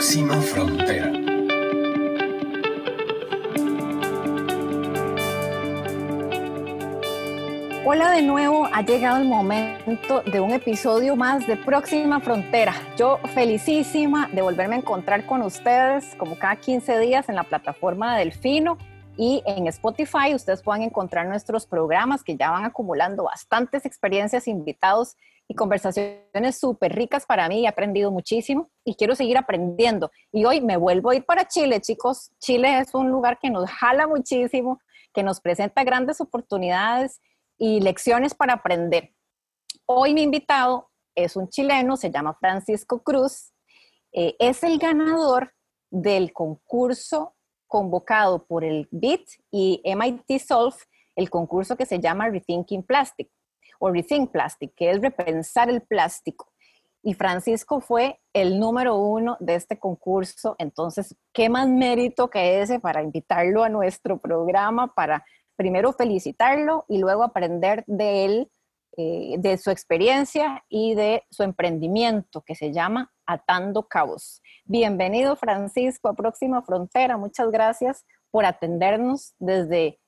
próxima frontera. Hola de nuevo, ha llegado el momento de un episodio más de Próxima Frontera. Yo felicísima de volverme a encontrar con ustedes como cada 15 días en la plataforma de Delfino y en Spotify ustedes pueden encontrar nuestros programas que ya van acumulando bastantes experiencias, invitados y conversaciones súper ricas para mí. He aprendido muchísimo y quiero seguir aprendiendo. Y hoy me vuelvo a ir para Chile, chicos. Chile es un lugar que nos jala muchísimo, que nos presenta grandes oportunidades y lecciones para aprender. Hoy mi invitado es un chileno, se llama Francisco Cruz. Eh, es el ganador del concurso convocado por el BIT y MIT Solve, el concurso que se llama Rethinking Plastic o Rethink Plastic, que es repensar el plástico. Y Francisco fue el número uno de este concurso. Entonces, ¿qué más mérito que ese para invitarlo a nuestro programa, para primero felicitarlo y luego aprender de él, eh, de su experiencia y de su emprendimiento que se llama Atando Cabos. Bienvenido, Francisco, a Próxima Frontera. Muchas gracias por atendernos desde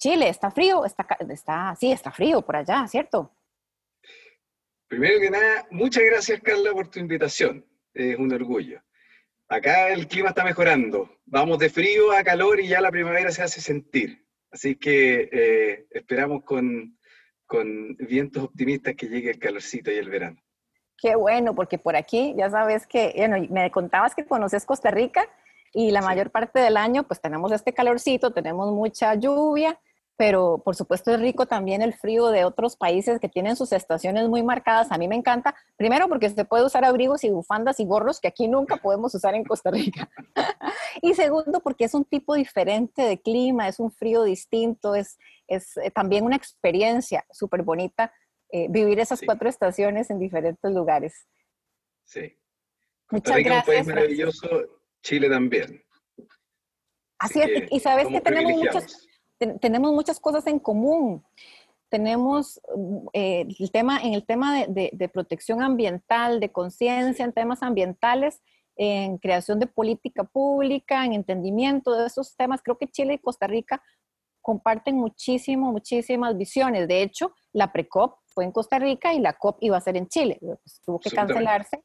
Chile, está frío, está, está, sí, está frío por allá, ¿cierto? Primero que nada, muchas gracias Carla por tu invitación, es un orgullo. Acá el clima está mejorando, vamos de frío a calor y ya la primavera se hace sentir. Así que eh, esperamos con, con vientos optimistas que llegue el calorcito y el verano. Qué bueno, porque por aquí ya sabes que, bueno, me contabas que conoces Costa Rica y la mayor parte del año pues tenemos este calorcito, tenemos mucha lluvia pero por supuesto es rico también el frío de otros países que tienen sus estaciones muy marcadas. A mí me encanta, primero porque se puede usar abrigos y bufandas y gorros que aquí nunca podemos usar en Costa Rica. y segundo porque es un tipo diferente de clima, es un frío distinto, es, es eh, también una experiencia súper bonita eh, vivir esas cuatro estaciones en diferentes lugares. Sí. Muchas Rica gracias. Es un país maravilloso, Chile también. Así, es, y sabes que tenemos tenemos muchas cosas en común. Tenemos eh, el tema, en el tema de, protección ambiental, de conciencia en temas ambientales, en creación de política pública, en entendimiento de esos temas. Creo que Chile y Costa Rica comparten muchísimo, muchísimas visiones. De hecho, la pre-COP fue en Costa Rica y la COP iba a ser en Chile. Pues, tuvo que cancelarse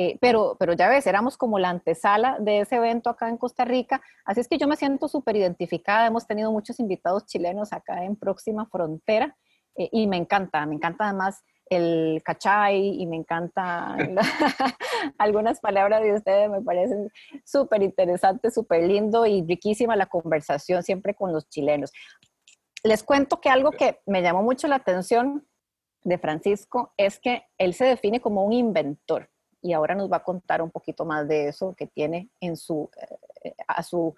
eh, pero, pero ya ves, éramos como la antesala de ese evento acá en Costa Rica, así es que yo me siento súper identificada, hemos tenido muchos invitados chilenos acá en Próxima Frontera eh, y me encanta, me encanta además el cachay y me encanta algunas palabras de ustedes, me parecen súper interesantes, súper lindo y riquísima la conversación siempre con los chilenos. Les cuento que algo que me llamó mucho la atención de Francisco es que él se define como un inventor y ahora nos va a contar un poquito más de eso que tiene en su, eh, a su,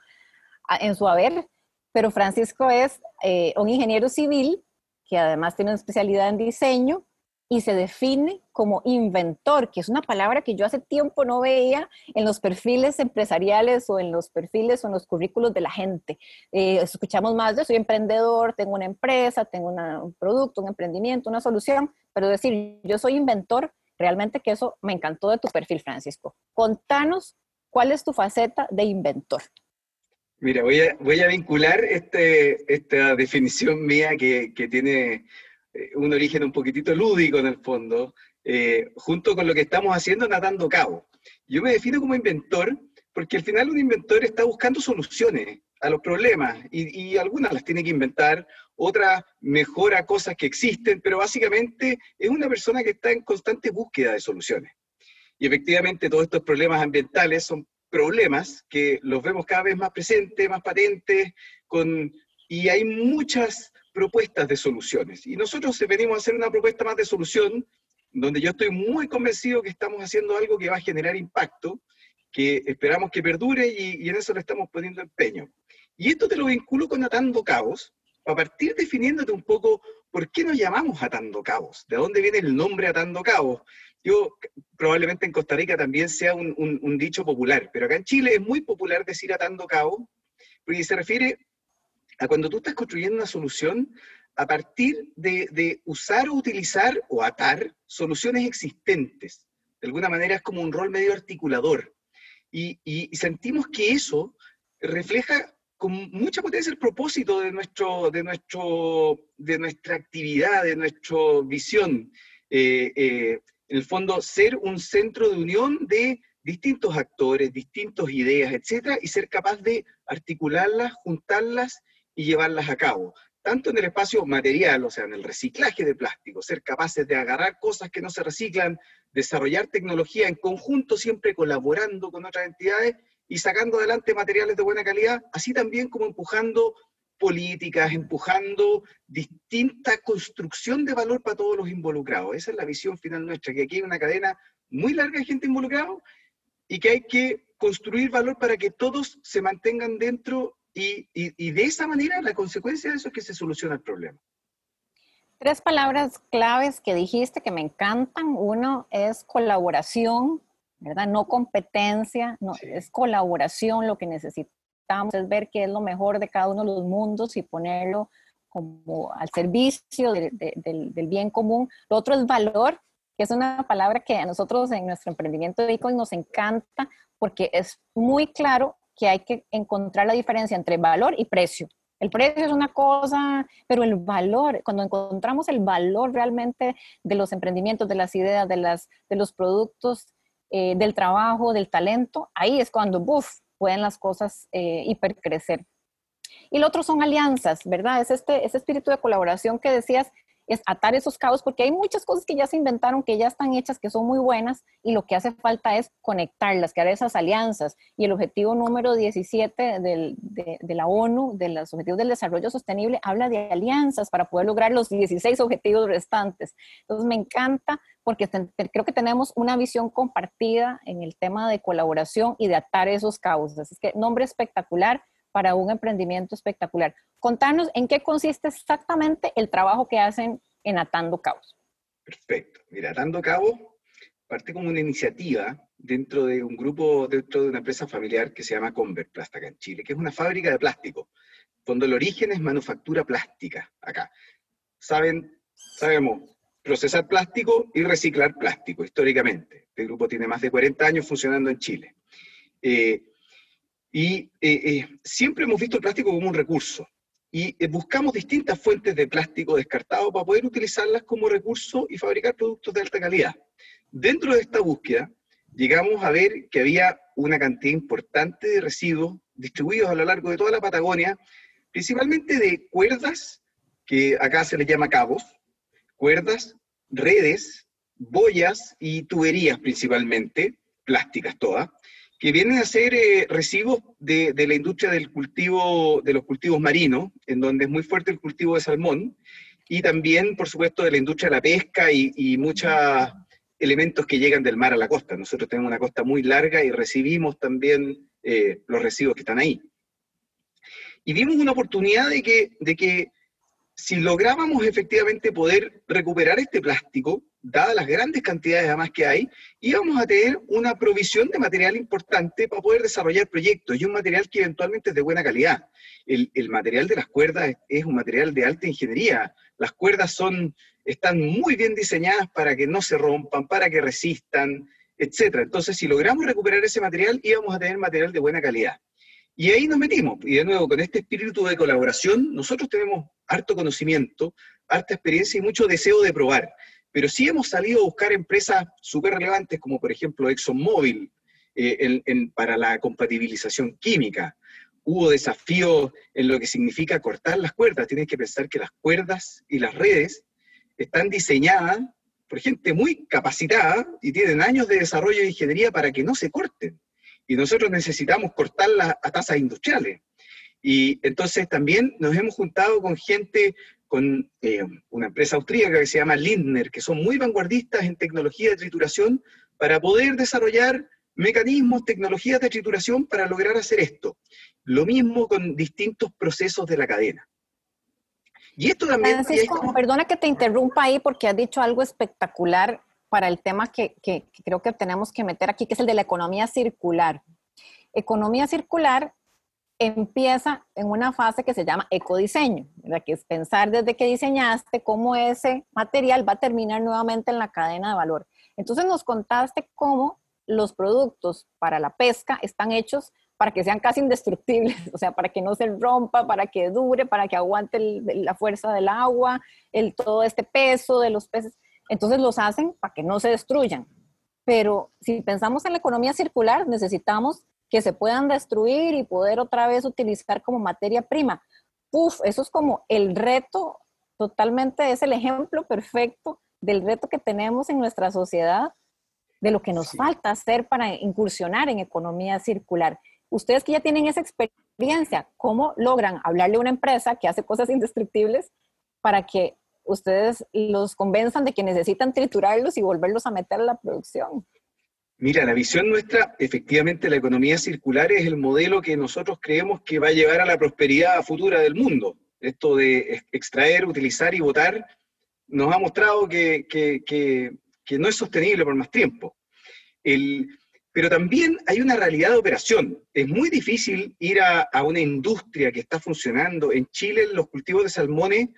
en su haber. Pero Francisco es eh, un ingeniero civil que además tiene una especialidad en diseño y se define como inventor, que es una palabra que yo hace tiempo no veía en los perfiles empresariales o en los perfiles o en los currículos de la gente. Eh, escuchamos más de soy emprendedor, tengo una empresa, tengo un producto, un emprendimiento, una solución, pero decir yo soy inventor Realmente que eso me encantó de tu perfil, Francisco. Contanos cuál es tu faceta de inventor. Mira, voy a, vincular este, esta definición mía que, que, tiene eh, un origen un poquitito lúdico en el fondo, eh, junto con lo que estamos haciendo Natando Cabo. Yo me defino como inventor porque al final un inventor está buscando soluciones a los problemas y, y, algunas las tiene que inventar, otras mejora cosas que existen, pero básicamente es una persona que está en constante búsqueda de soluciones. Y efectivamente todos estos problemas ambientales son problemas que los vemos cada vez más presentes, más patentes, con, y hay muchas propuestas de soluciones. Y nosotros venimos a hacer una propuesta más de solución, donde yo estoy muy convencido que estamos haciendo algo que va a generar impacto, que esperamos que perdure y, y en eso le estamos poniendo empeño. Y esto te lo vinculo con Atando Cabos, a partir definiéndote un poco por qué nos llamamos atando cabos, de dónde viene el nombre atando cabos. Yo, probablemente en Costa Rica también sea un, dicho popular, pero acá en Chile es muy popular decir atando cabos, porque se refiere a cuando tú estás construyendo una solución a partir de, de usar o utilizar o atar soluciones existentes. De alguna manera es como un rol medio articulador. y, sentimos que eso refleja con mucha potencia el propósito de, nuestro, de, nuestro, de nuestra actividad, de nuestra visión. Eh, eh, en el fondo, ser un centro de unión de distintos actores, distintas ideas, etcétera, y ser capaz de articularlas, juntarlas y llevarlas a cabo. Tanto en el espacio material, o sea, en el reciclaje de plástico, ser capaces de agarrar cosas que no se reciclan, desarrollar tecnología en conjunto, siempre colaborando con otras entidades y sacando adelante materiales de buena calidad, así también como empujando políticas, empujando distinta construcción de valor para todos los involucrados. Esa es la visión final nuestra, que aquí hay una cadena muy larga de gente involucrada y que hay que construir valor para que todos se mantengan dentro y, de esa manera la consecuencia de eso es que se soluciona el problema. Tres palabras claves que dijiste que me encantan. Uno es colaboración, ¿verdad? No competencia, no, es colaboración. Lo que necesitamos es ver qué es lo mejor de cada uno de los mundos y ponerlo como al servicio del, del bien común. Lo otro es valor, que es una palabra que a nosotros en nuestro emprendimiento de Bitcoin nos encanta porque es muy claro que hay que encontrar la diferencia entre valor y precio. El precio es una cosa, pero el valor, cuando encontramos el valor realmente de los emprendimientos, de las ideas, de, las, de los productos, eh, del trabajo, del talento, ahí es cuando, ¡buf!, pueden las cosas eh, hipercrecer. Y lo otro son alianzas, ¿verdad? Es este, ese espíritu de colaboración que decías, es atar esos cabos, porque hay muchas cosas que ya se inventaron, que ya están hechas, que son muy buenas, y lo que hace falta es conectarlas, crear esas alianzas. Y el objetivo número 17 de, de, la ONU, de los Objetivos del Desarrollo Sostenible, habla de alianzas para poder lograr los 16 objetivos restantes. Entonces me encanta porque creo que tenemos una visión compartida en el tema de colaboración y de atar esos cabos. Así que nombre espectacular para un emprendimiento espectacular. Contanos en qué consiste exactamente el trabajo que hacen en Atando Cabos. Perfecto. Mira, Atando Cabos parte como una iniciativa dentro de un grupo, dentro de una empresa familiar que se llama Convert Plástica en Chile, que es una fábrica de plástico, donde el origen es manufactura plástica acá. Saben, sabemos procesar plástico y reciclar plástico históricamente. Este grupo tiene más de 40 años funcionando en Chile. Eh, y eh, eh, siempre hemos visto el plástico como un recurso y eh, buscamos distintas fuentes de plástico descartado para poder utilizarlas como recurso y fabricar productos de alta calidad. Dentro de esta búsqueda, llegamos a ver que había una cantidad importante de residuos distribuidos a lo largo de toda la Patagonia, principalmente de cuerdas, que acá se les llama cabos, cuerdas, redes, boyas y tuberías principalmente, plásticas todas, que vienen a ser eh, residuos de, la industria del cultivo, de los cultivos marinos, en donde es muy fuerte el cultivo de salmón, y también, por supuesto, de la industria de la pesca y, muchos elementos que llegan del mar a la costa. Nosotros tenemos una costa muy larga y recibimos también eh, los residuos que están ahí. Y vimos una oportunidad de que, de que si lográbamos efectivamente poder recuperar este plástico, dadas las grandes cantidades además que hay, íbamos a tener una provisión de material importante para poder desarrollar proyectos y un material que eventualmente es de buena calidad. El, material de las cuerdas es, un material de alta ingeniería. Las cuerdas son, están muy bien diseñadas para que no se rompan, para que resistan, etc. Entonces, si logramos recuperar ese material, íbamos a tener material de buena calidad. Y ahí nos metimos. Y de nuevo, con este espíritu de colaboración, nosotros tenemos harto conocimiento, harta experiencia y mucho deseo de probar. Pero sí hemos salido a buscar empresas súper relevantes, como por ejemplo ExxonMobil, eh, para la compatibilización química. Hubo desafíos en lo que significa cortar las cuerdas. Tienes que pensar que las cuerdas y las redes están diseñadas por gente muy capacitada y tienen años de desarrollo de ingeniería para que no se corten y nosotros necesitamos cortarlas a tasas industriales. Y entonces también nos hemos juntado con gente, con eh, una empresa austríaca que se llama Lindner, que son muy vanguardistas en tecnología de trituración, para poder desarrollar mecanismos, tecnologías de trituración para lograr hacer esto. Lo mismo con distintos procesos de la cadena. Y esto también... perdona que te interrumpa ahí porque has dicho algo espectacular para el tema que, creo que tenemos que meter aquí, que es el de la economía circular. Economía circular empieza en una fase que se llama ecodiseño, que es pensar desde que diseñaste cómo ese material va a terminar nuevamente en la cadena de valor. Entonces nos contaste cómo los productos para la pesca están hechos para que sean casi indestructibles, o sea, para que no se rompa, para que dure, para que aguante la fuerza del agua, el, todo este peso de los peces. Entonces los hacen para que no se destruyan. Pero si pensamos en la economía circular, necesitamos que se puedan destruir y poder otra vez utilizar como materia prima. Uf, eso es como el reto, totalmente es el ejemplo perfecto del reto que tenemos en nuestra sociedad, de lo que nos falta hacer para incursionar en economía circular. Ustedes que ya tienen esa experiencia, ¿cómo logran hablarle a una empresa que hace cosas indestructibles para que ustedes los convenzan de que necesitan triturarlos y volverlos a meter a la producción? Mira, la visión nuestra, efectivamente, la economía circular es el modelo que nosotros creemos que va a llevar a la prosperidad futura del mundo. Esto de extraer, utilizar y votar nos ha mostrado que, no es sostenible por más tiempo. pero también hay una realidad de operación. Es muy difícil ir a, una industria que está funcionando. En Chile los cultivos de salmones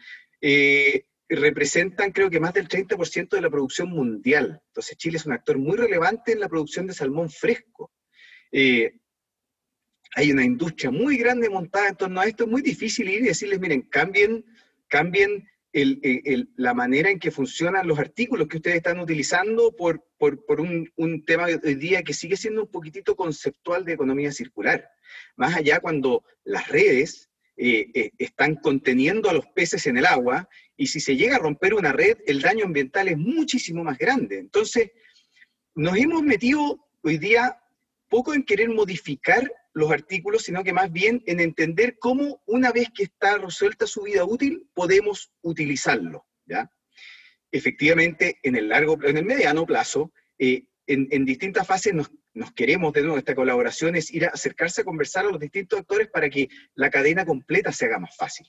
eh, representan creo que más del 30% de la producción mundial. Entonces Chile es un actor muy relevante en la producción de salmón fresco. Eh, hay una industria muy grande montada en torno a esto. Es muy difícil ir y decirles, miren, cambien, cambien la manera en que funcionan los artículos que ustedes están utilizando por, por, un, tema hoy día que sigue siendo un poquitito conceptual de economía circular. Más allá cuando las redes eh, eh, están conteniendo a los peces en el agua y si se llega a romper una red, el daño ambiental es muchísimo más grande. Entonces, nos hemos metido hoy día poco en querer modificar los artículos, sino que más bien en entender cómo una vez que está resuelta su vida útil, podemos utilizarlo. ¿ya? Efectivamente, en el largo, en el mediano plazo, eh, en, distintas fases nos, queremos, de nuevo, esta colaboración es ir a acercarse a conversar a los distintos actores para que la cadena completa se haga más fácil.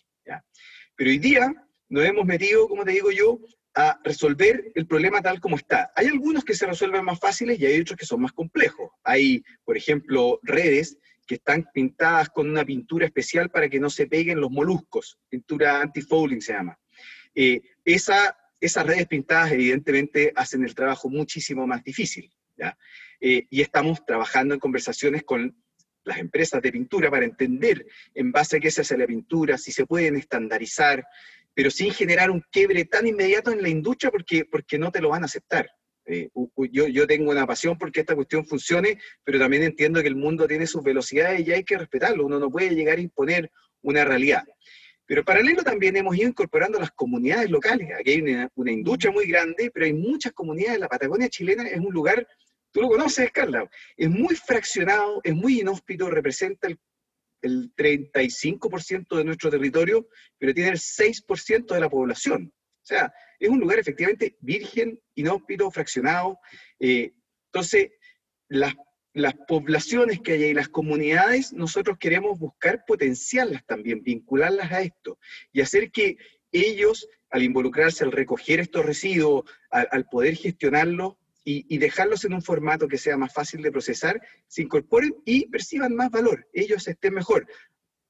Pero hoy día nos hemos metido, como te digo yo, a resolver el problema tal como está. Hay algunos que se resuelven más fáciles y hay otros que son más complejos. Hay, por ejemplo, redes que están pintadas con una pintura especial para que no se peguen los moluscos, pintura anti-fouling se llama. Eh, esa, esas redes pintadas evidentemente hacen el trabajo muchísimo más difícil. Eh, y estamos trabajando en conversaciones con las empresas de pintura para entender en base a qué se hace la pintura, si se pueden estandarizar, pero sin generar un quiebre tan inmediato en la industria porque, porque no te lo van a aceptar. Eh, yo, yo tengo una pasión porque esta cuestión funcione, pero también entiendo que el mundo tiene sus velocidades y hay que respetarlo. Uno no puede llegar a imponer una realidad. Pero paralelo también hemos ido incorporando las comunidades locales. Aquí hay una, una, industria muy grande, pero hay muchas comunidades. La Patagonia chilena es un lugar, tú lo conoces, Carla, es muy fraccionado, es muy inhóspito, representa el el 35% de nuestro territorio, pero tiene el 6% de la población. O sea, es un lugar efectivamente virgen, inhóspito, fraccionado. Eh, entonces, las, las poblaciones que hay ahí, las comunidades, nosotros queremos buscar potenciarlas también, vincularlas a esto y hacer que ellos, al involucrarse, al recoger estos residuos, al poder gestionarlos, y, dejarlos en un formato que sea más fácil de procesar, se incorporen y perciban más valor, ellos estén mejor,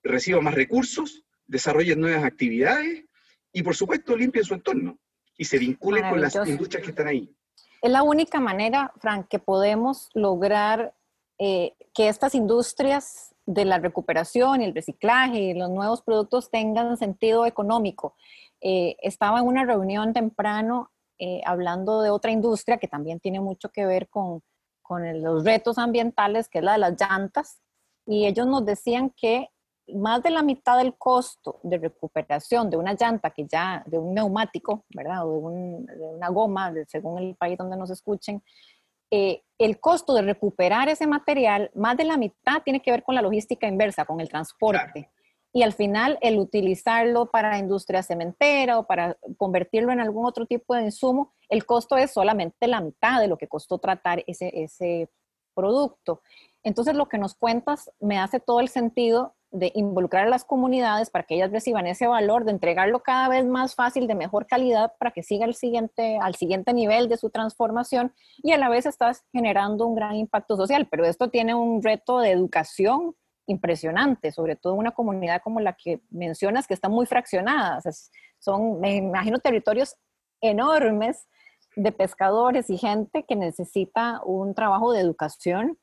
reciban más recursos, desarrollen nuevas actividades y por supuesto limpien su entorno y se vinculen con las industrias que están ahí. Es la única manera, Frank, que podemos lograr eh, que estas industrias de la recuperación y el reciclaje y los nuevos productos tengan sentido económico. Eh, estaba en una reunión temprano eh, hablando de otra industria que también tiene mucho que ver con, con los retos ambientales, que es la de las llantas, y ellos nos decían que más de la mitad del costo de recuperación de una llanta que ya, de un neumático, ¿verdad? O de, una goma, según el país donde nos escuchen, eh, el costo de recuperar ese material, más de la mitad tiene que ver con la logística inversa, con el transporte y al final el utilizarlo para industria cementera o para convertirlo en algún otro tipo de insumo, el costo es solamente la mitad de lo que costó tratar ese, ese producto. Entonces lo que nos cuentas me hace todo el sentido de involucrar a las comunidades para que ellas reciban ese valor, de entregarlo cada vez más fácil, de mejor calidad, para que siga el siguiente, al siguiente nivel de su transformación y a la vez estás generando un gran impacto social. Pero esto tiene un reto de educación impresionante, sobre todo en una comunidad como la que mencionas, que está muy fraccionada. son, me imagino, territorios enormes de pescadores y gente que necesita un trabajo de educación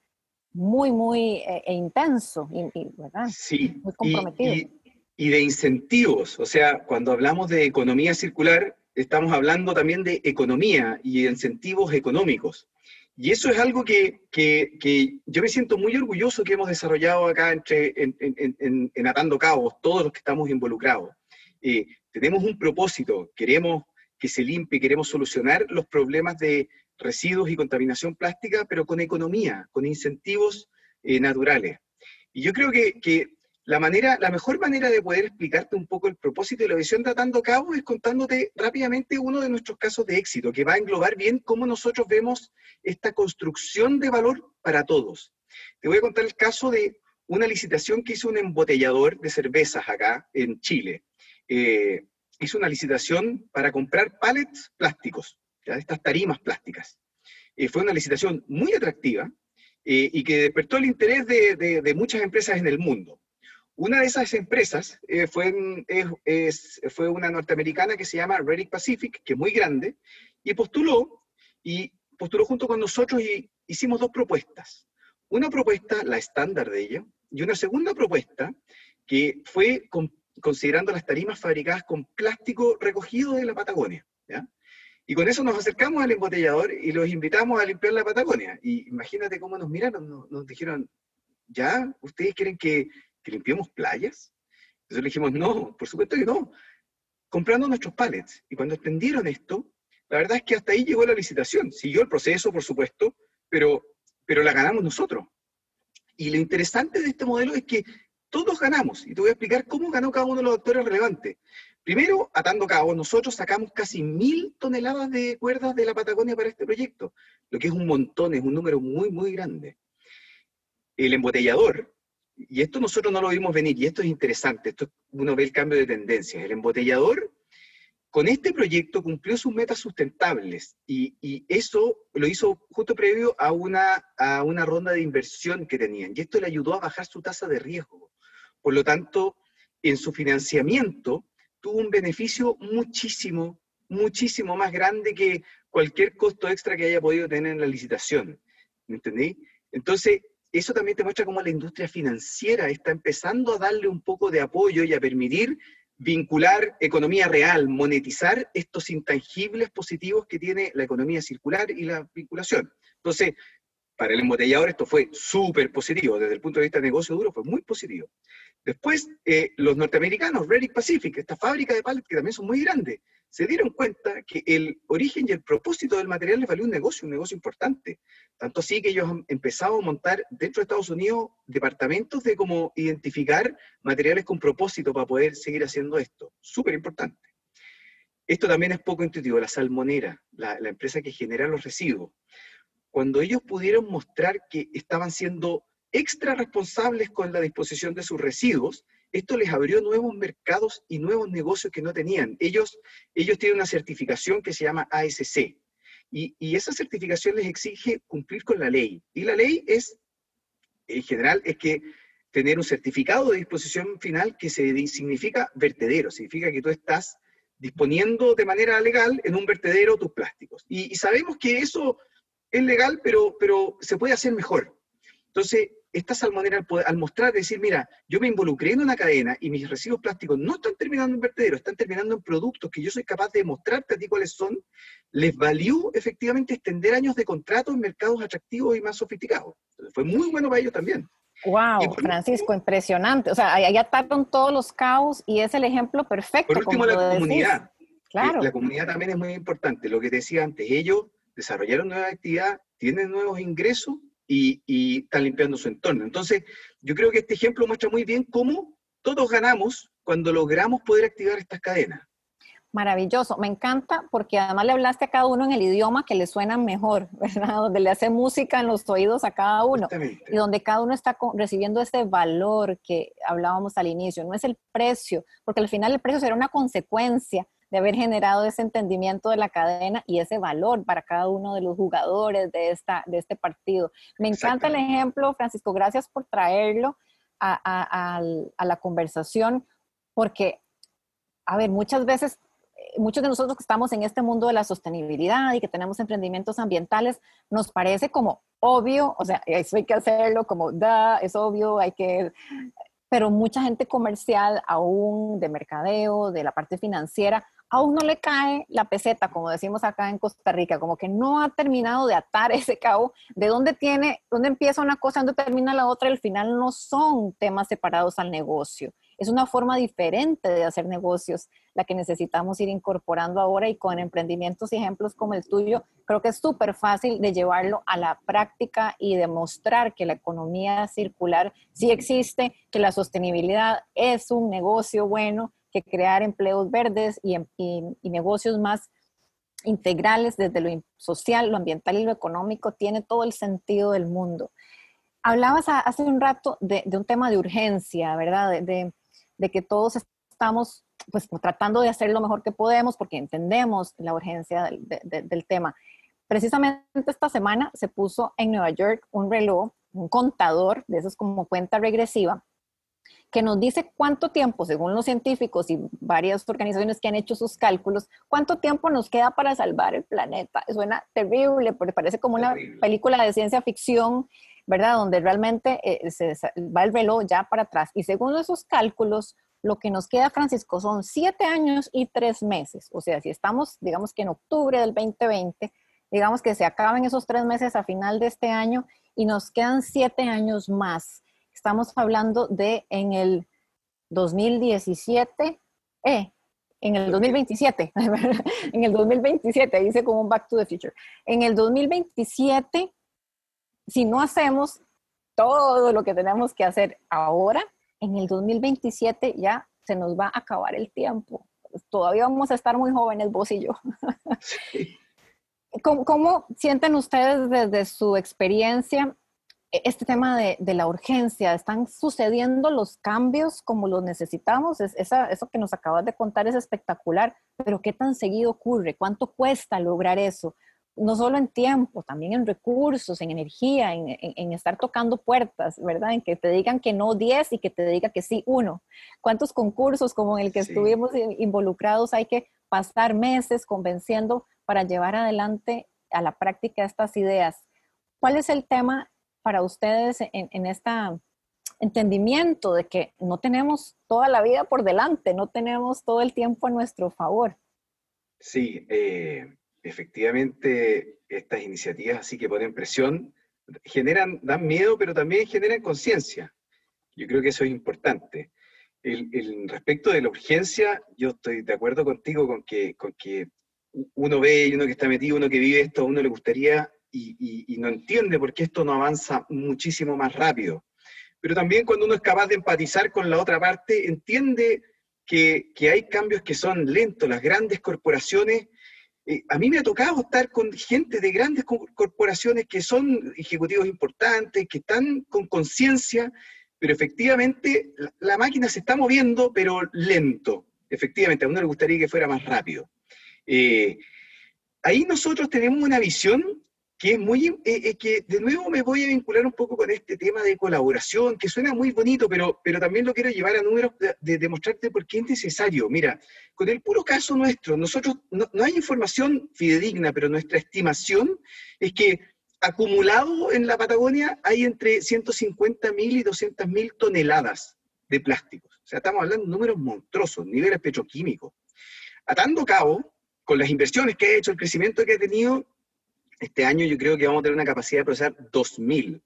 muy, muy eh, e intenso, y, ¿verdad? Sí, muy comprometido. y de incentivos, o sea, cuando hablamos de economía circular, estamos hablando también de economía y de incentivos económicos. Y eso es algo que, yo me siento muy orgulloso que hemos desarrollado acá entre, en, Atando Cabos, todos los que estamos involucrados. Eh, tenemos un propósito, queremos que se limpie, queremos solucionar los problemas de residuos y contaminación plástica, pero con economía, con incentivos eh, naturales. Y yo creo que, que la, manera, la mejor manera de poder explicarte un poco el propósito de la visión de Atando Cabo es contándote rápidamente uno de nuestros casos de éxito, que va a englobar bien cómo nosotros vemos esta construcción de valor para todos. Te voy a contar el caso de una licitación que hizo un embotellador de cervezas acá en Chile. Eh, hizo una licitación para comprar pallets plásticos, estas tarimas plásticas. Eh, fue una licitación muy atractiva eh, y que despertó el interés de muchas empresas en el mundo. Una de esas empresas eh, fue, fue una norteamericana que se llama Reddick Pacific, que es muy grande, y postuló, y postuló junto con nosotros y hicimos dos propuestas. Una propuesta, la estándar de ella, y una segunda propuesta que fue considerando las tarimas fabricadas con plástico recogido de la Patagonia. Y con eso nos acercamos al embotellador y los invitamos a limpiar la Patagonia. Y imagínate cómo nos miraron, nos dijeron, ¿ya? ¿Ustedes quieren que que limpiemos playas? Entonces le dijimos, no, por supuesto que no. Comprando nuestros pallets. Y cuando extendieron esto, la verdad es que hasta ahí llegó la licitación. Siguió el proceso, por supuesto, pero, pero la ganamos nosotros. Y lo interesante de este modelo es que todos ganamos. Y te voy a explicar cómo ganó cada uno de los actores relevantes. Primero, atando cabos, nosotros sacamos casi mil toneladas de cuerdas de la Patagonia para este proyecto, lo que es un montón, es un número muy, muy grande. El embotellador, y esto nosotros no lo vimos venir, y esto es interesante, esto uno ve el cambio de tendencias. El embotellador, con este proyecto, cumplió sus metas sustentables, y, eso lo hizo justo previo a una, a una ronda de inversión que tenían, y esto le ayudó a bajar su tasa de riesgo. Por lo tanto, en su financiamiento tuvo un beneficio muchísimo, muchísimo más grande que cualquier costo extra que haya podido tener en la licitación. ¿Me entendí? Entonces, eso también te muestra cómo la industria financiera está empezando a darle un poco de apoyo y a permitir vincular economía real, monetizar estos intangibles positivos que tiene la economía circular y la vinculación. Entonces, para el embotellador esto fue súper positivo, desde el punto de vista de negocio duro fue muy positivo. Después, eh, los norteamericanos, Reddick Pacific, esta fábrica de pallets que también son muy grandes, se dieron cuenta que el origen y el propósito del material les valió un negocio, un negocio importante. Tanto así que ellos han empezado a montar dentro de Estados Unidos departamentos de cómo identificar materiales con propósito para poder seguir haciendo esto. Súper importante. Esto también es poco intuitivo, la salmonera, la, la empresa que genera los residuos. Cuando ellos pudieron mostrar que estaban siendo extra responsables con la disposición de sus residuos, esto les abrió nuevos mercados y nuevos negocios que no tenían. Ellos, ellos tienen una certificación que se llama ASC y, y esa certificación les exige cumplir con la ley. Y la ley es, en general, es que tener un certificado de disposición final que se significa vertedero, significa que tú estás disponiendo de manera legal en un vertedero tus plásticos. Y, sabemos que eso es legal, pero, pero se puede hacer mejor. Entonces, esta salmonera al, mostrar, decir, mira, yo me involucré en una cadena y mis residuos plásticos no están terminando en vertederos, están terminando en productos que yo soy capaz de mostrarte a ti cuáles son, les valió efectivamente extender años de contrato en mercados atractivos y más sofisticados. fue muy bueno para ellos también. Wow, Francisco, impresionante. O sea, ahí ataron todos los caos y es el ejemplo perfecto. Por último, la comunidad. Claro. La comunidad también es muy importante. Lo que decía antes, ellos desarrollaron nueva actividad, tienen nuevos ingresos y, están limpiando su entorno. Entonces, yo creo que este ejemplo muestra muy bien cómo todos ganamos cuando logramos poder activar estas cadenas. Maravilloso, me encanta porque además le hablaste a cada uno en el idioma que le suena mejor, ¿verdad? Donde le hace música en los oídos a cada uno y donde cada uno está recibiendo ese valor que hablábamos al inicio. No es el precio, porque al final el precio será una consecuencia de haber generado ese entendimiento de la cadena y ese valor para cada uno de los jugadores de, esta, de este partido. Me encanta el ejemplo, Francisco, gracias por traerlo a, la conversación, porque, a ver, muchas veces muchos de nosotros que estamos en este mundo de la sostenibilidad y que tenemos emprendimientos ambientales, nos parece como obvio, o sea, eso hay que hacerlo, como da, es obvio, hay que... Pero mucha gente comercial, aún de mercadeo, de la parte financiera, aún no le cae la peseta, como decimos acá en Costa Rica, como que no ha terminado de atar ese cabo, de dónde tiene, dónde empieza una cosa, dónde termina la otra, al final no son temas separados al negocio. Es una forma diferente de hacer negocios la que necesitamos ir incorporando ahora y con emprendimientos y ejemplos como el tuyo, creo que es súper fácil de llevarlo a la práctica y demostrar que la economía circular sí existe, que la sostenibilidad es un negocio bueno, que crear empleos verdes y, negocios más integrales desde lo social, lo ambiental y lo económico tiene todo el sentido del mundo. Hablabas hace un rato de, un tema de urgencia, ¿verdad? De, que todos estamos pues tratando de hacer lo mejor que podemos porque entendemos la urgencia del, del tema. Precisamente esta semana se puso en Nueva York un reloj, un contador de esos como cuenta regresiva, que nos dice cuánto tiempo, según los científicos y varias organizaciones que han hecho sus cálculos, cuánto tiempo nos queda para salvar el planeta. Suena terrible, porque parece como una película de ciencia ficción, ¿verdad? Donde realmente eh, se va el reloj ya para atrás. Y según esos cálculos, lo que nos queda, Francisco, son siete años y tres meses. O sea, si estamos, digamos que en octubre del 2020, digamos que se acaben esos tres meses a final de este año y nos quedan siete años más Estamos hablando de en el 2017, eh, en el 2027, en el 2027, dice como un Back to the Future. En el 2027, si no hacemos todo lo que tenemos que hacer ahora, en el 2027 ya se nos va a acabar el tiempo. Todavía vamos a estar muy jóvenes, vos y yo. ¿Cómo, ¿Cómo, sienten ustedes desde su experiencia este tema de, la urgencia, ¿están sucediendo los cambios como los necesitamos? Es, eso que nos acabas de contar es espectacular, pero ¿qué tan seguido ocurre? ¿Cuánto cuesta lograr eso? No solo en tiempo, también en recursos, en energía, en, estar tocando puertas, ¿verdad? En que te digan que no 10 y que te diga que sí uno. ¿Cuántos concursos como en el que estuvimos involucrados hay que pasar meses convenciendo para llevar adelante a la práctica estas ideas? ¿Cuál es el tema para ustedes en, este entendimiento de que no tenemos toda la vida por delante, no tenemos todo el tiempo a nuestro favor? Sí, eh, efectivamente estas iniciativas así que ponen presión generan, dan miedo, pero también generan conciencia. Yo creo que eso es importante. El, respecto de la urgencia, yo estoy de acuerdo contigo con que, con que uno ve y uno que está metido, uno que vive esto, a uno le gustaría y, no entiende por qué esto no avanza muchísimo más rápido. Pero también cuando uno es capaz de empatizar con la otra parte, entiende que, hay cambios que son lentos. Las grandes corporaciones, eh, a mí me ha tocado estar con gente de grandes corporaciones que son ejecutivos importantes, que están con conciencia, pero efectivamente la, máquina se está moviendo, pero lento. Efectivamente, a uno le gustaría que fuera más rápido. Eh, ahí nosotros tenemos una visión que es muy, eh, eh, que de nuevo me voy a vincular un poco con este tema de colaboración, que suena muy bonito, pero, pero también lo quiero llevar a números de, demostrarte por qué es necesario. Mira, con el puro caso nuestro, nosotros, no, hay información fidedigna, pero nuestra estimación es que acumulado en la Patagonia hay entre 150.000 y 200.000 toneladas de plásticos. O sea, estamos hablando de números monstruosos, niveles petroquímicos. Atando cabo, con las inversiones que ha hecho, el crecimiento que ha tenido, este año yo creo que vamos a tener una capacidad de procesar 2.000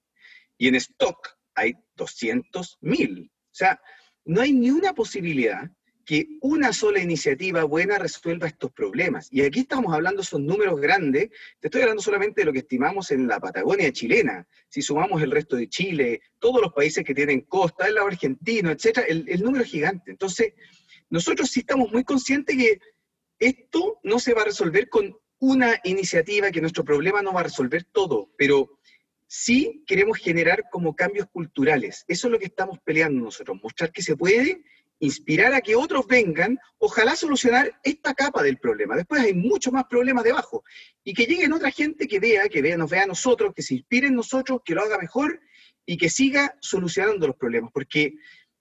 y en stock hay 200.000. O sea, no hay ni una posibilidad que una sola iniciativa buena resuelva estos problemas. Y aquí estamos hablando, son números grandes, te estoy hablando solamente de lo que estimamos en la Patagonia chilena. Si sumamos el resto de Chile, todos los países que tienen costa, el lado argentino, etcétera, el número es gigante. Entonces, nosotros sí estamos muy conscientes que esto no se va a resolver con una iniciativa que nuestro problema no va a resolver todo, pero sí queremos generar como cambios culturales. Eso es lo que estamos peleando nosotros, mostrar que se puede, inspirar a que otros vengan, ojalá solucionar esta capa del problema. Después hay muchos más problemas debajo. Y que lleguen otra gente que vea, que vea, nos vea a nosotros, que se inspire en nosotros, que lo haga mejor y que siga solucionando los problemas. Porque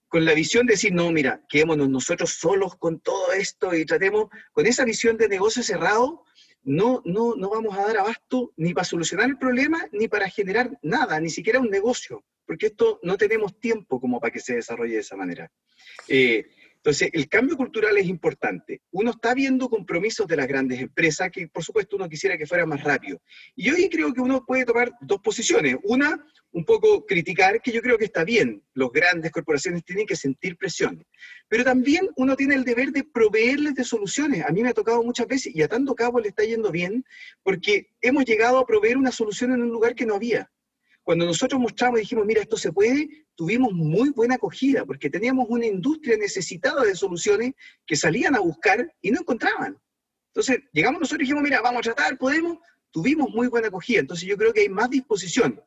con la visión de decir, no, mira, quedémonos nosotros solos con todo esto y tratemos, con esa visión de negocio cerrado, no, no, no vamos a dar abasto ni para solucionar el problema, ni para generar nada, ni siquiera un negocio, porque esto no tenemos tiempo como para que se desarrolle de esa manera. Eh, entonces, el cambio cultural es importante. Uno está viendo compromisos de las grandes empresas que, por supuesto, uno quisiera que fuera más rápido. Y hoy creo que uno puede tomar dos posiciones. Una, un poco criticar, que yo creo que está bien. Los grandes corporaciones tienen que sentir presión. Pero también uno tiene el deber de proveerles de soluciones. A mí me ha tocado muchas veces, y a tanto cabo le está yendo bien, porque hemos llegado a proveer una solución en un lugar que no había. Cuando nosotros mostramos y dijimos, mira, esto se puede, tuvimos muy buena acogida, porque teníamos una industria necesitada de soluciones que salían a buscar y no encontraban. Entonces, llegamos nosotros y dijimos, mira, vamos a tratar, podemos, tuvimos muy buena acogida. Entonces, yo creo que hay más disposición.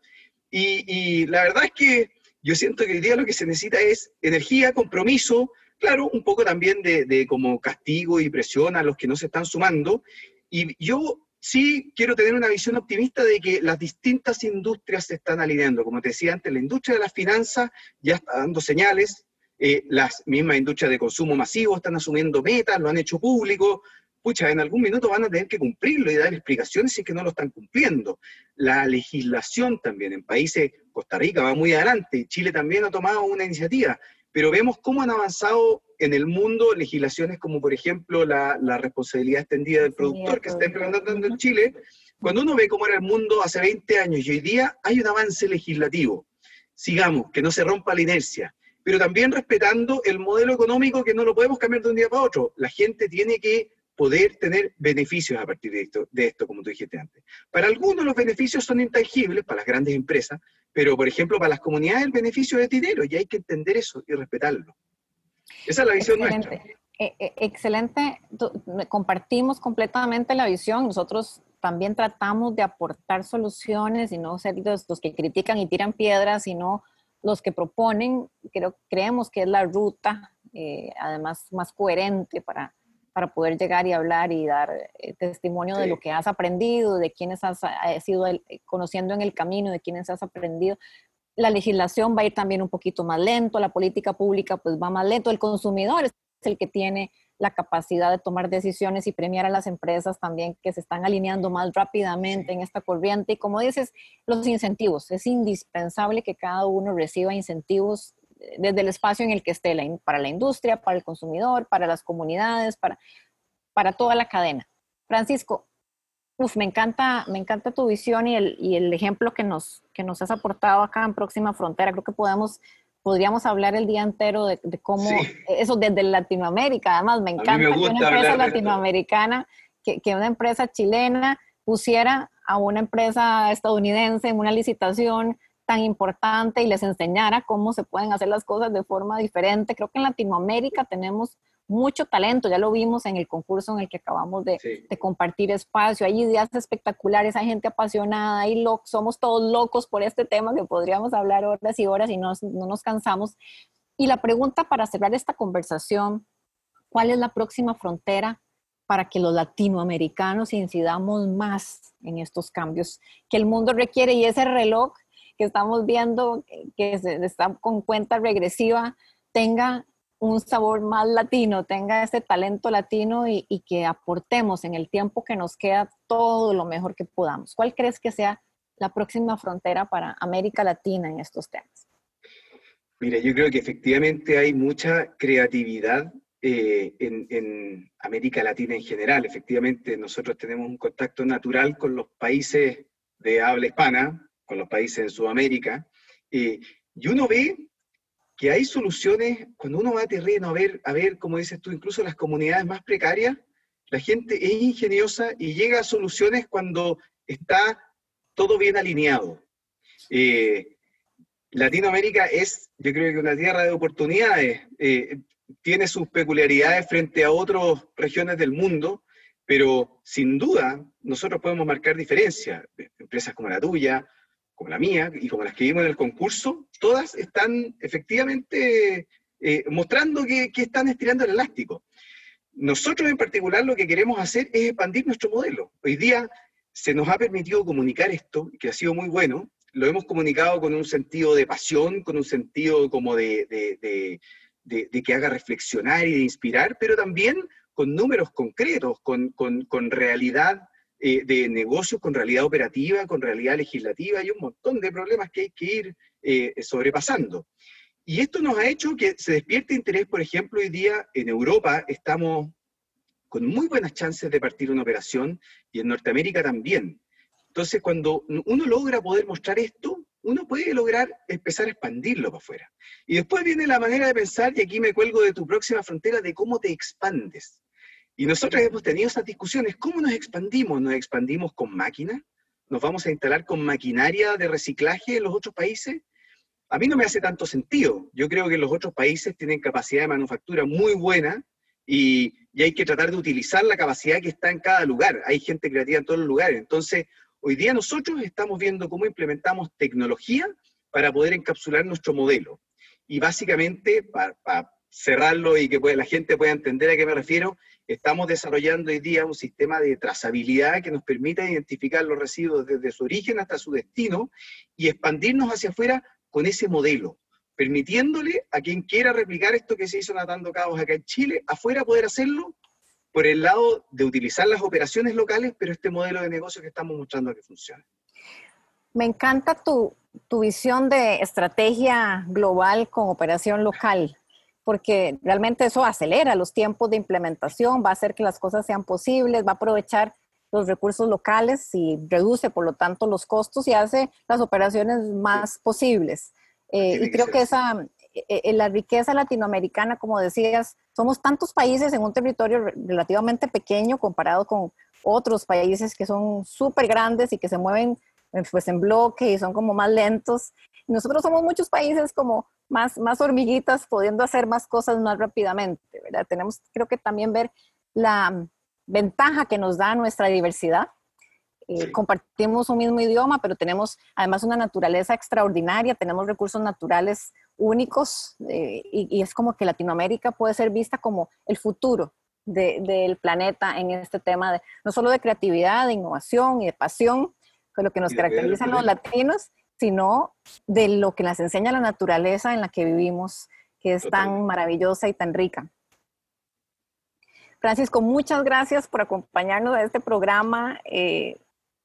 Y, la verdad es que yo siento que hoy día lo que se necesita es energía, compromiso, claro, un poco también de, de como castigo y presión a los que no se están sumando. Y yo sí quiero tener una visión optimista de que las distintas industrias se están alineando. Como te decía antes, la industria de las finanzas ya está dando señales, eh, las mismas industrias de consumo masivo están asumiendo metas, lo han hecho público. Pucha, en algún minuto van a tener que cumplirlo y dar explicaciones si es que no lo están cumpliendo. La legislación también en países, Costa Rica va muy adelante, Chile también ha tomado una iniciativa, pero vemos cómo han avanzado en el mundo legislaciones como, por ejemplo, la, responsabilidad extendida del productor que se está implementando en Chile. Cuando uno ve cómo era el mundo hace 20 años y hoy día hay un avance legislativo, sigamos, que no se rompa la inercia, pero también respetando el modelo económico que no lo podemos cambiar de un día para otro. La gente tiene que poder tener beneficios a partir de esto, de esto, como tú dijiste antes. Para algunos los beneficios son intangibles, para las grandes empresas, pero por ejemplo para las comunidades el beneficio es dinero y hay que entender eso y respetarlo. Esa es la visión nuestra. Eh, excelente, compartimos completamente la visión. Nosotros también tratamos de aportar soluciones y no ser los, que critican y tiran piedras, sino los que proponen. Creo, creemos que es la ruta, eh, además, más coherente para, para poder llegar y hablar y dar testimonio de lo que has aprendido, de quienes has, has ido conociendo en el camino, de quienes has aprendido la legislación va a ir también un poquito más lento, la política pública pues va más lento, el consumidor es el que tiene la capacidad de tomar decisiones y premiar a las empresas también que se están alineando más rápidamente en esta corriente. Y como dices, los incentivos. Es indispensable que cada uno reciba incentivos eh, desde el espacio en el que esté, para la industria, para el consumidor, para las comunidades, para, para toda la cadena. Francisco, Uf, me encanta, me encanta tu visión y el, y el ejemplo que nos, que nos has aportado acá en Próxima Frontera. Creo que podemos, podríamos hablar el día entero de, cómo, eso desde Latinoamérica, además me encanta que una empresa latinoamericana, que, que, una empresa chilena pusiera a una empresa estadounidense en una licitación tan importante y les enseñara cómo se pueden hacer las cosas de forma diferente. Creo que en Latinoamérica tenemos mucho talento, ya lo vimos en el concurso en el que acabamos de, compartir espacio, hay ideas espectaculares, hay gente apasionada, y lo, somos todos locos por este tema que podríamos hablar horas y horas y no, no nos cansamos. Y la pregunta para cerrar esta conversación, ¿cuál es la próxima frontera para que los latinoamericanos incidamos más en estos cambios que el mundo requiere? Y ese reloj que estamos viendo, que está con cuenta regresiva, tenga un sabor más latino, tenga ese talento latino y, que aportemos en el tiempo que nos queda todo lo mejor que podamos. ¿Cuál crees que sea la próxima frontera para América Latina en estos temas? Mira, yo creo que efectivamente hay mucha creatividad eh, en, en, América Latina en general. Efectivamente, nosotros tenemos un contacto natural con los países de habla hispana, con los países en Sudamérica, eh, y uno ve que hay soluciones, cuando uno va a terreno a ver, a ver, como dices tú, incluso las comunidades más precarias, la gente es ingeniosa y llega a soluciones cuando está todo bien alineado. Eh, Latinoamérica es, yo creo que una tierra de oportunidades, eh, tiene sus peculiaridades frente a otras regiones del mundo, pero sin duda nosotros podemos marcar diferencias. Empresas como la tuya, como la mía y como las que vimos en el concurso, todas están efectivamente eh, mostrando que, están estirando el elástico. Nosotros en particular lo que queremos hacer es expandir nuestro modelo. Hoy día se nos ha permitido comunicar esto, que ha sido muy bueno. lo hemos comunicado con un sentido de pasión, con un sentido como de, de, que haga reflexionar y de inspirar, pero también con números concretos, con, con, realidad eh, de negocios, con realidad operativa, con realidad legislativa y un montón de problemas que hay que ir eh, sobrepasando. Y esto nos ha hecho que se despierte interés, por ejemplo, hoy día en Europa estamos con muy buenas chances de partir una operación y en Norteamérica también. Entonces, cuando uno logra poder mostrar esto, uno puede lograr empezar a expandirlo para afuera. Y después viene la manera de pensar, y aquí me cuelgo de tu próxima frontera, de cómo te expandes. Y nosotros hemos tenido esas discusiones. ¿Cómo nos expandimos? ¿Nos expandimos con máquinas? ¿Nos vamos a instalar con maquinaria de reciclaje en los otros países? a mí no me hace tanto sentido. Yo creo que los otros países tienen capacidad de manufactura muy buena y, hay que tratar de utilizar la capacidad que está en cada lugar. Hay gente creativa en todos los lugares. Entonces, hoy día nosotros estamos viendo cómo implementamos tecnología para poder encapsular nuestro modelo. Y básicamente, para, cerrarlo y que la gente pueda entender a qué me refiero, estamos desarrollando hoy día un sistema de trazabilidad que nos permita identificar los residuos desde su origen hasta su destino y expandirnos hacia afuera con ese modelo, permitiéndole a quien quiera replicar esto que se hizo Natando Cabos acá en Chile, afuera poder hacerlo por el lado de utilizar las operaciones locales, pero este modelo de negocio que estamos mostrando que funciona. Me encanta tu, tu visión de estrategia global con operación local, porque realmente eso acelera los tiempos de implementación, va a hacer que las cosas sean posibles, va a aprovechar los recursos locales y reduce, por lo tanto, los costos y hace las operaciones más posibles. Eh, y creo que esa, eh, eh, la riqueza latinoamericana, como decías, somos tantos países en un territorio relativamente pequeño comparado con otros países que son súper grandes y que se mueven pues en bloque y son como más lentos. Nosotros somos muchos países como más, más hormiguitas, pudiendo hacer más cosas más rápidamente, ¿verdad? Tenemos, creo que también ver la, ventaja que nos da nuestra diversidad. Eh, compartimos un mismo idioma, pero tenemos además una naturaleza extraordinaria, tenemos recursos naturales únicos eh, y, es como que Latinoamérica puede ser vista como el futuro del planeta en este tema, de, no solo de creatividad, de innovación y de pasión, es lo que nos caracteriza a los latinos, sino de lo que nos enseña la naturaleza en la que vivimos, que es tan maravillosa y tan rica. Francisco, muchas gracias por acompañarnos a este programa. Eh,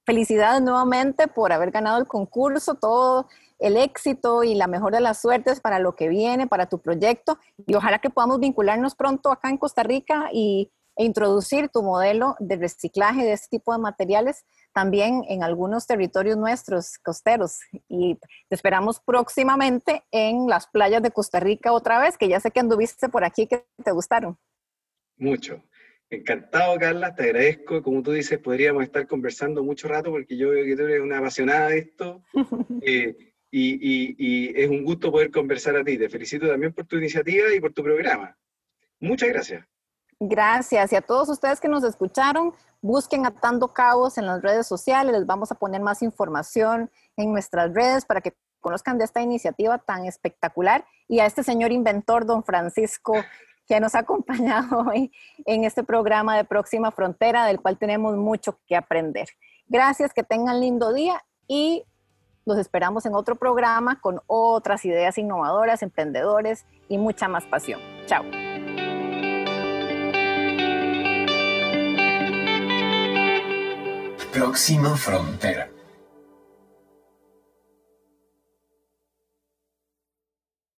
felicidades nuevamente por haber ganado el concurso, todo el éxito y la mejor de las suertes para lo que viene, para tu proyecto. Y ojalá que podamos vincularnos pronto acá en Costa Rica y, e introducir tu modelo de reciclaje de este tipo de materiales también en algunos territorios nuestros costeros. Y te esperamos próximamente en las playas de Costa Rica otra vez, que ya sé que anduviste por aquí, que te gustaron. Mucho. Encantado, Carla, te agradezco. Como tú dices, podríamos estar conversando mucho rato porque yo veo que tú eres una apasionada de esto. Eh, y, es un gusto poder conversar a ti. Te felicito también por tu iniciativa y por tu programa. Muchas gracias. Gracias. Y a todos ustedes que nos escucharon, busquen Atando Cabos en las redes sociales. Les vamos a poner más información en nuestras redes para que conozcan de esta iniciativa tan espectacular y a este señor inventor, don Francisco que nos ha acompañado hoy en este programa de Próxima Frontera, del cual tenemos mucho que aprender. Gracias, que tengan lindo día y los esperamos en otro programa con otras ideas innovadoras, emprendedores y mucha más pasión. Chao. Próxima Frontera.